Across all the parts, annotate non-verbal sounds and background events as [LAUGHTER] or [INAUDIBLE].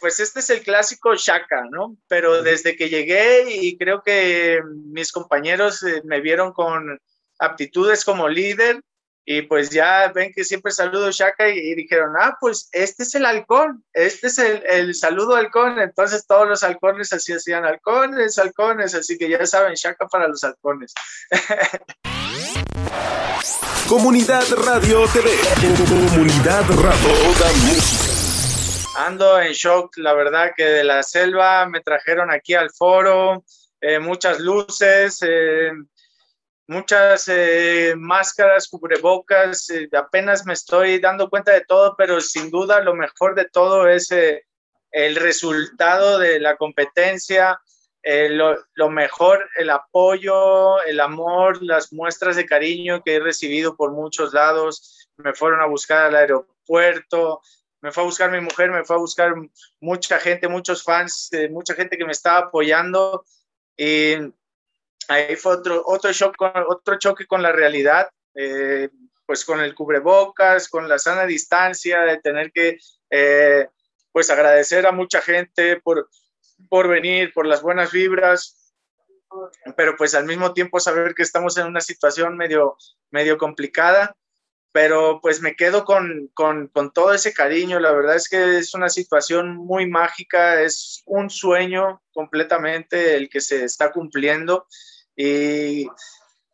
pues este es el clásico Shaka, ¿no? Pero desde que llegué y creo que mis compañeros eh, me vieron con aptitudes como líder y pues ya ven que siempre saludo Shaka y, dijeron, ah, pues este es el halcón, este es el, el, saludo halcón. Entonces todos los halcones así hacían halcones, halcones, así que ya saben, Shaka para los halcones. Comunidad Radio TV. Comunidad Radio. Ando en shock, la verdad que de la selva me trajeron aquí al foro, eh, muchas luces, eh, muchas eh, máscaras, cubrebocas, apenas me estoy dando cuenta de todo, pero sin duda lo mejor de todo es el resultado de la competencia, lo, lo, mejor, el apoyo, el amor, las muestras de cariño que he recibido por muchos lados. Me fueron a buscar al aeropuerto, me fue a buscar mi mujer, me fue a buscar mucha gente, muchos fans, eh, mucha gente que me estaba apoyando. Y ahí fue otro, otro, shock, otro choque con la realidad, eh, pues con el cubrebocas, con la sana distancia, de tener que eh, pues agradecer a mucha gente por, por venir, por las buenas vibras, pero pues al mismo tiempo saber que estamos en una situación medio, medio complicada pero pues me quedo con, con, con, todo ese cariño. La verdad es que es una situación muy mágica, es un sueño completamente el que se está cumpliendo y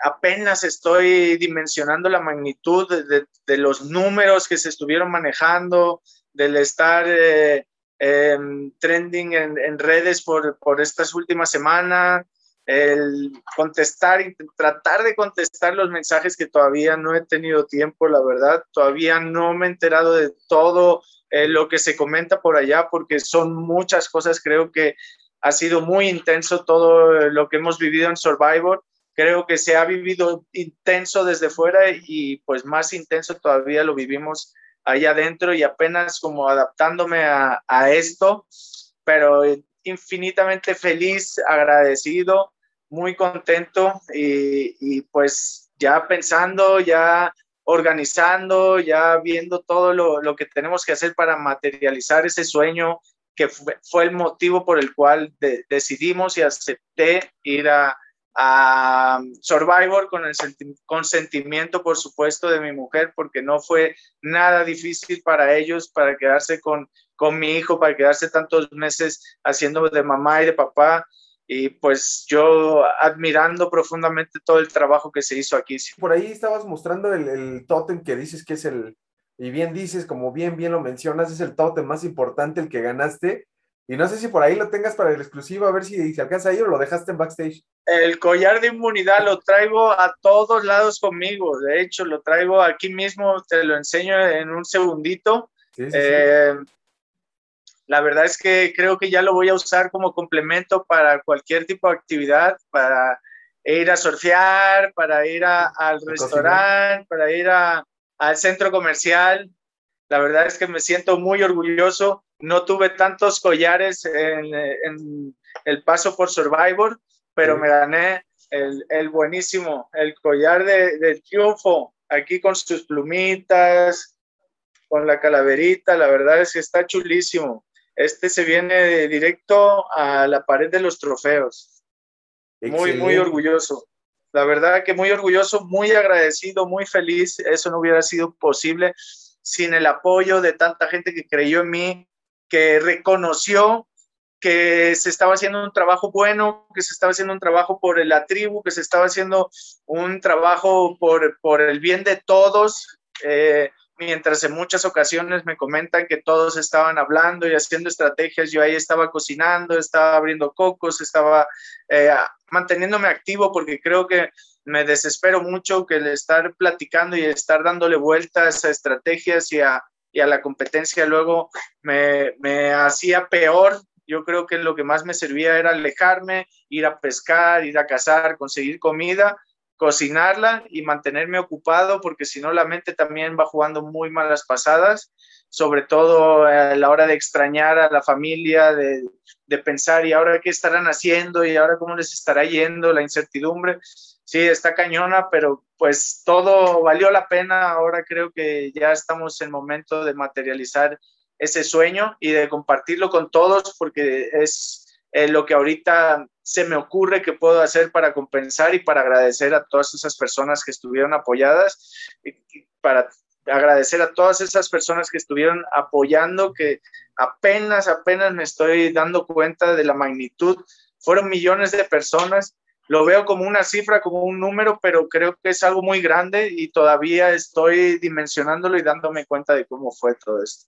apenas estoy dimensionando la magnitud de, de, los números que se estuvieron manejando, del estar eh, em, trending en, en, redes por, por estas últimas semanas, el contestar y tratar de contestar los mensajes que todavía no he tenido tiempo, la verdad, todavía no me he enterado de todo eh, lo que se comenta por allá, porque son muchas cosas, creo que ha sido muy intenso todo lo que hemos vivido en Survivor, creo que se ha vivido intenso desde fuera y pues más intenso todavía lo vivimos allá adentro y apenas como adaptándome a, a esto, pero infinitamente feliz, agradecido muy contento y, pues ya pensando, ya organizando, ya viendo todo lo, que tenemos que hacer para materializar ese sueño que fue, el motivo por el cual decidimos y acepté ir a, Survivor con el consentimiento, por supuesto, de mi mujer, porque no fue nada difícil para ellos, para quedarse con, con mi hijo, para quedarse tantos meses haciendo de mamá y de papá y pues yo admirando profundamente todo el trabajo que se hizo aquí. Por ahí estabas mostrando el, el tótem que dices que es el, y bien dices, como bien, bien lo mencionas, es el tótem más importante, el que ganaste. Y no sé si por ahí lo tengas para el exclusivo, a ver si se alcanza ahí o lo dejaste en backstage. El collar de inmunidad lo traigo a todos lados conmigo. De hecho, lo traigo aquí mismo, te lo enseño en un segundito. Sí, sí, eh, la verdad es que creo que ya lo voy a usar como complemento para cualquier tipo de actividad, para ir a surfear, para ir al restaurante, para ir al centro comercial. La verdad es que me siento muy orgulloso. No tuve tantos collares en, el paso por Survivor, pero me gané el, buenísimo, el collar de, de triunfo, aquí con sus plumitas, con la calaverita. La verdad es que está chulísimo. Este se viene directo a la pared de los trofeos. Muy, muy orgulloso. La verdad que muy orgulloso, muy agradecido, muy feliz. Eso no hubiera sido posible sin el apoyo de tanta gente que creyó en mí, que reconoció que se estaba haciendo un trabajo bueno, que se estaba haciendo un trabajo por la tribu, que se estaba haciendo un trabajo por, por el bien de todos. Eh, mientras en muchas ocasiones me comentan que todos estaban hablando y haciendo estrategias, yo ahí estaba cocinando, estaba abriendo cocos, estaba eh, manteniéndome activo porque creo que me desespero mucho que el estar platicando y estar dándole vueltas a estrategias y a, la competencia luego me hacía peor. Yo creo que lo que más me servía era alejarme, ir a pescar, ir a cazar, conseguir comida cocinarla y mantenerme ocupado porque si no la mente también va jugando muy malas pasadas, sobre todo a la hora de extrañar a la familia, de, de pensar y ahora qué estarán haciendo y ahora cómo les estará yendo, la incertidumbre. Sí, está cañona, pero pues todo valió la pena. Ahora creo que ya estamos en momento de materializar ese sueño y de compartirlo con todos porque es eh, lo que ahorita se me ocurre que puedo hacer para compensar y para agradecer a todas esas personas que estuvieron apoyadas, para agradecer a todas esas personas que estuvieron apoyando, que apenas, apenas me estoy dando cuenta de la magnitud. Fueron millones de personas. Lo veo como una cifra, como un número, pero creo que es algo muy grande y todavía estoy dimensionándolo y dándome cuenta de cómo fue todo esto.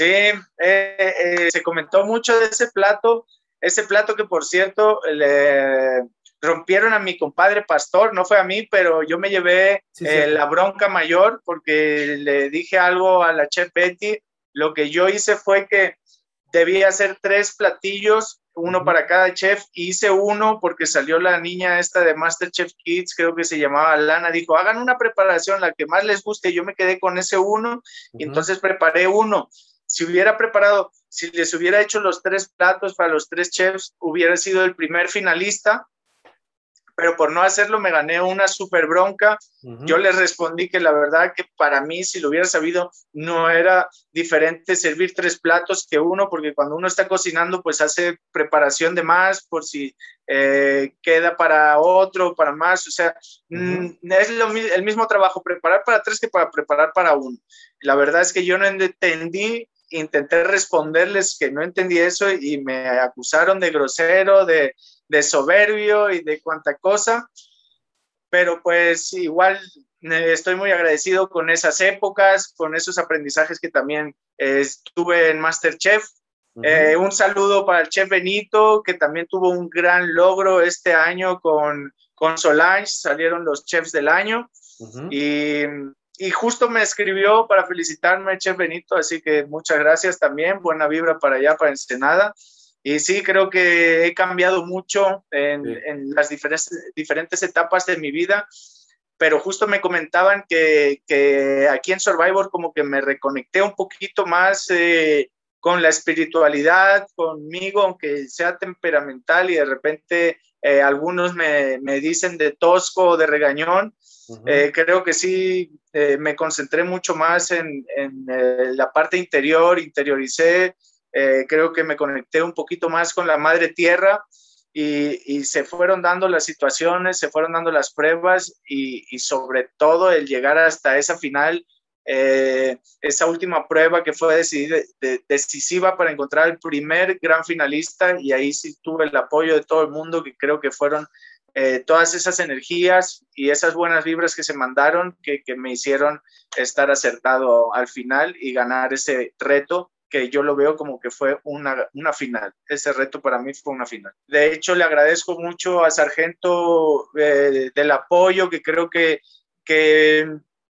Sí, eh, eh, se comentó mucho de ese plato, ese plato que por cierto le rompieron a mi compadre pastor, no fue a mí, pero yo me llevé eh, la bronca mayor porque le dije algo a la chef Betty. Lo que yo hice fue que debía hacer tres platillos, uno para cada chef. Hice uno porque salió la niña esta de Masterchef Kids, creo que se llamaba Lana, dijo, hagan una preparación, la que más les guste. Yo me quedé con ese uno y entonces preparé uno. Si hubiera preparado, si les hubiera hecho los tres platos para los tres chefs, hubiera sido el primer finalista pero por no hacerlo me gané una super bronca. Yo les respondí que la verdad que para mí, si lo hubiera sabido, no era diferente servir tres platos que uno, porque cuando uno está cocinando, pues hace preparación de más por si eh, queda para otro, para más. O sea, mm, es el mismo trabajo preparar para tres que para preparar para uno. La verdad es que yo no entendí intenté responderles que no entendí eso y me acusaron de grosero, de, de soberbio y de cuanta cosa, pero pues igual eh, estoy muy agradecido con esas épocas, con esos aprendizajes que también estuve en Masterchef. Eh, un saludo para el chef Benito, que también tuvo un gran logro este año con, con Solange, salieron los chefs del año. y, y, justo me escribió para felicitarme el chef Benito, así que muchas gracias también, buena vibra para allá, para Ensenada. Y sí, creo que he cambiado mucho en, las diferentes, diferentes etapas de mi vida, pero justo me comentaban que, que, aquí en Survivor como que me reconecté un poquito más eh, con la espiritualidad, conmigo, aunque sea temperamental y de repente eh, algunos me, me, dicen de tosco o de regañón. Eh, creo que sí, me concentré mucho más en, en la parte interior, interioricé eh, creo que me conecté un poquito más con la madre tierra y, se fueron dando las situaciones, se fueron dando las pruebas y, sobre todo el llegar hasta esa final, eh, esa última prueba que fue decisiva para encontrar el primer gran finalista y ahí sí tuve el apoyo de todo el mundo que creo que fueron eh, todas esas energías y esas buenas vibras que se mandaron que, que me hicieron estar acertado al final y ganar ese reto que yo lo veo como que fue una, una final. Ese reto para mí fue una final. De hecho, le agradezco mucho a Sargento eh, del apoyo que creo que, que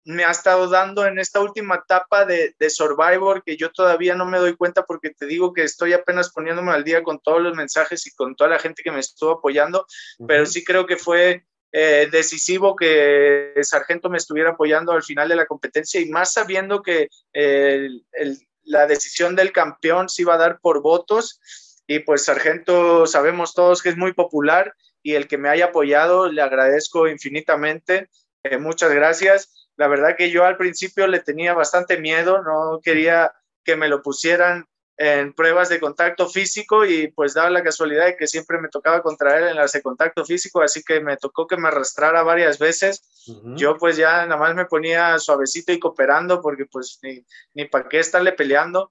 me ha estado dando en esta última etapa de, de, Survivor, que yo todavía no me doy cuenta porque te digo que estoy apenas poniéndome al día con todos los mensajes y con toda la gente que me estuvo apoyando, pero sí creo que fue eh, decisivo que Sargento me estuviera apoyando al final de la competencia y más sabiendo que el, el, la decisión del campeón se iba a dar por votos y pues Sargento sabemos todos que es muy popular y el que me haya apoyado le agradezco infinitamente. Eh, muchas gracias. La verdad que yo al principio le tenía bastante miedo, no quería que me lo pusieran en pruebas de contacto físico y pues daba la casualidad de que siempre me tocaba contraer en las de contacto físico, así que me tocó que me arrastrara varias veces. Yo pues ya nada más me ponía suavecito y cooperando porque pues ni, ni para qué estarle peleando.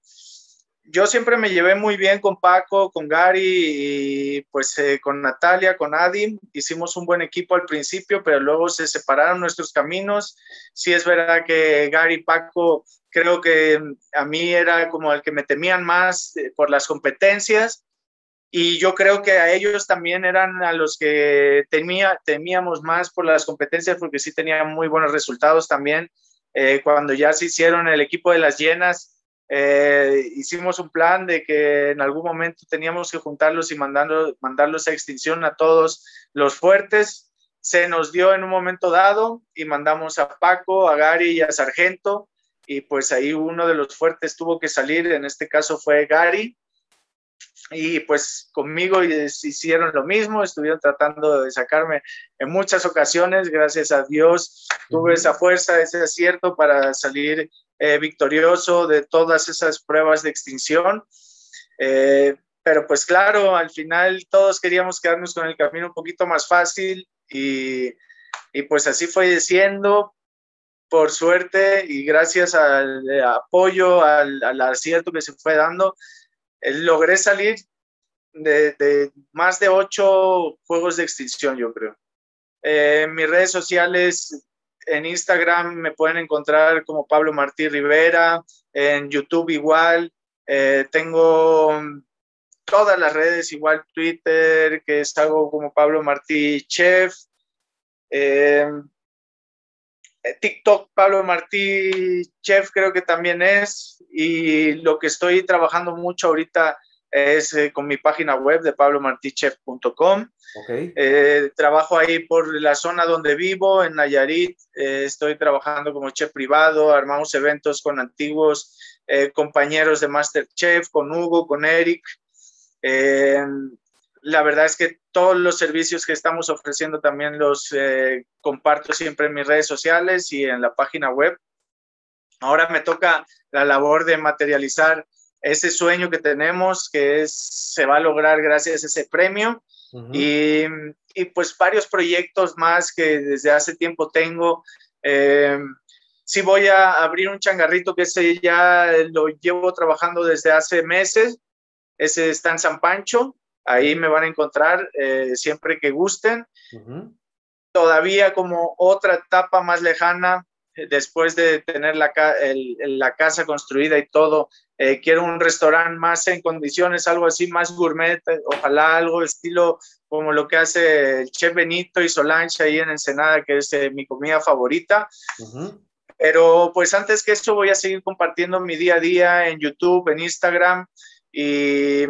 Yo siempre me llevé muy bien con Paco, con Gary y pues eh, con Natalia, con Adim. Hicimos un buen equipo al principio, pero luego se separaron nuestros caminos. Sí es verdad que Gary y Paco creo que a mí era como el que me temían más eh, por las competencias y yo creo que a ellos también eran a los que temía, temíamos más por las competencias porque sí tenían muy buenos resultados también. Eh, cuando ya se hicieron el equipo de las llenas, eh, hicimos un plan de que en algún momento teníamos que juntarlos y mandarlos, mandarlos a extinción a todos los fuertes. Se nos dio en un momento dado y mandamos a Paco, a Gary y a Sargento y pues ahí uno de los fuertes tuvo que salir, en este caso fue Gary. Y pues conmigo hicieron lo mismo, estuvieron tratando de sacarme en muchas ocasiones, gracias a Dios tuve esa fuerza, ese acierto para salir eh, victorioso de todas esas pruebas de extinción. Eh, pero pues claro, al final todos queríamos quedarnos con el camino un poquito más fácil y, y pues así fue siendo, por suerte y gracias al apoyo, al, al acierto que se fue dando, eh, logré salir de, más de ocho juegos de extinción, yo creo. Eh, en mis redes sociales, en Instagram me pueden encontrar como Pablo Martí Rivera, en YouTube igual, eh, tengo todas las redes, igual Twitter, que es algo como Pablo Martí Chef, TikTok Pablo Martí Chef creo que también es, y lo que estoy trabajando mucho ahorita es eh, con mi página web de pablomartichef.com. Okay. Eh, trabajo ahí por la zona donde vivo, en Nayarit. Eh, estoy trabajando como chef privado, armamos eventos con antiguos compañeros de Masterchef, con Hugo, con Eric. la verdad es que todos los servicios que estamos ofreciendo también los comparto siempre en mis redes sociales y en la página web. Ahora me toca la labor de materializar ese sueño que tenemos, que es, se va a lograr gracias a ese premio. y, y, pues varios proyectos más que desde hace tiempo tengo. Eh, sí voy a abrir un changarrito que ese ya lo llevo trabajando desde hace meses. Ese está en San Pancho. Ahí me van a encontrar eh, siempre que gusten. Todavía como otra etapa más lejana, después de tener la, la casa construida y todo, eh, quiero un restaurante más en condiciones, algo así, más gourmet, ojalá algo estilo como lo que hace el chef Benito y Solange ahí en Ensenada, que es eh, mi comida favorita. Pero pues antes que eso voy a seguir compartiendo mi día a día en YouTube, en Instagram y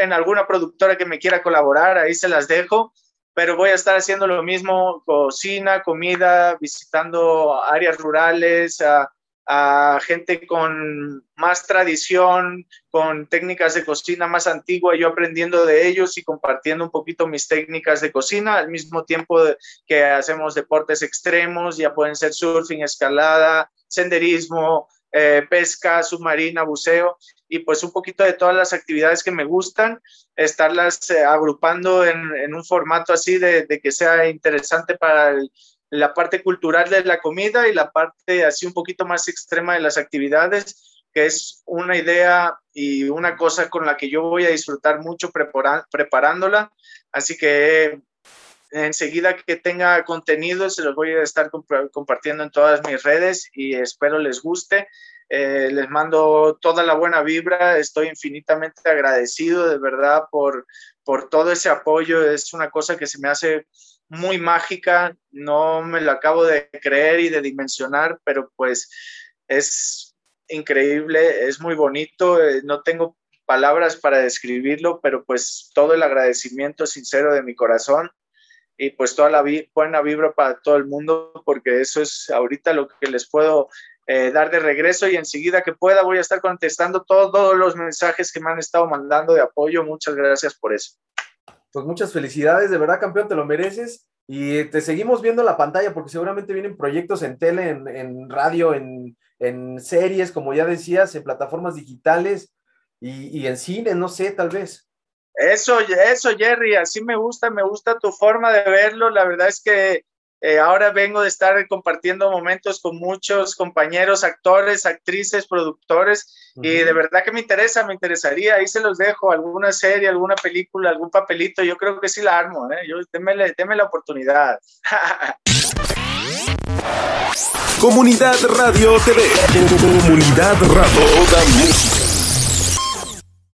en alguna productora que me quiera colaborar, ahí se las dejo pero voy a estar haciendo lo mismo, cocina, comida, visitando áreas rurales, a, gente con más tradición, con técnicas de cocina más antigua, yo aprendiendo de ellos y compartiendo un poquito mis técnicas de cocina, al mismo tiempo que hacemos deportes extremos, ya pueden ser surfing, escalada, senderismo, eh, pesca submarina, buceo y pues un poquito de todas las actividades que me gustan, estarlas eh, agrupando en, un formato así de, que sea interesante para la parte cultural de la comida y la parte así un poquito más extrema de las actividades, que es una idea y una cosa con la que yo voy a disfrutar mucho preparándola. Así que enseguida que tenga contenido se los voy a estar compartiendo en todas mis redes y espero les guste. Eh, les mando toda la buena vibra, estoy infinitamente agradecido de verdad por, por todo ese apoyo, es una cosa que se me hace muy mágica, no me lo acabo de creer y de dimensionar, pero pues es increíble, es muy bonito, eh, no tengo palabras para describirlo, pero pues todo el agradecimiento sincero de mi corazón y pues toda la buena vibra para todo el mundo, porque eso es ahorita lo que les puedo eh, dar de regreso y enseguida que pueda voy a estar contestando todos los mensajes que me han estado mandando de apoyo. Muchas gracias por eso. Pues muchas felicidades, de verdad campeón, te lo mereces y te seguimos viendo la pantalla porque seguramente vienen proyectos en tele, en, radio, en, series, como ya decías, en plataformas digitales y, y en cine, no sé, tal vez. Eso, eso, Jerry, así me gusta, me gusta tu forma de verlo. La verdad es que eh, ahora vengo de estar compartiendo momentos con muchos compañeros, actores, actrices, productores, y de verdad que me interesa, me interesaría. Ahí se los dejo, alguna serie, alguna película, algún papelito. Yo creo que sí la armo, ¿eh? Yo, déme, la oportunidad. [LAUGHS] Comunidad Radio TV. Comunidad Radio. Música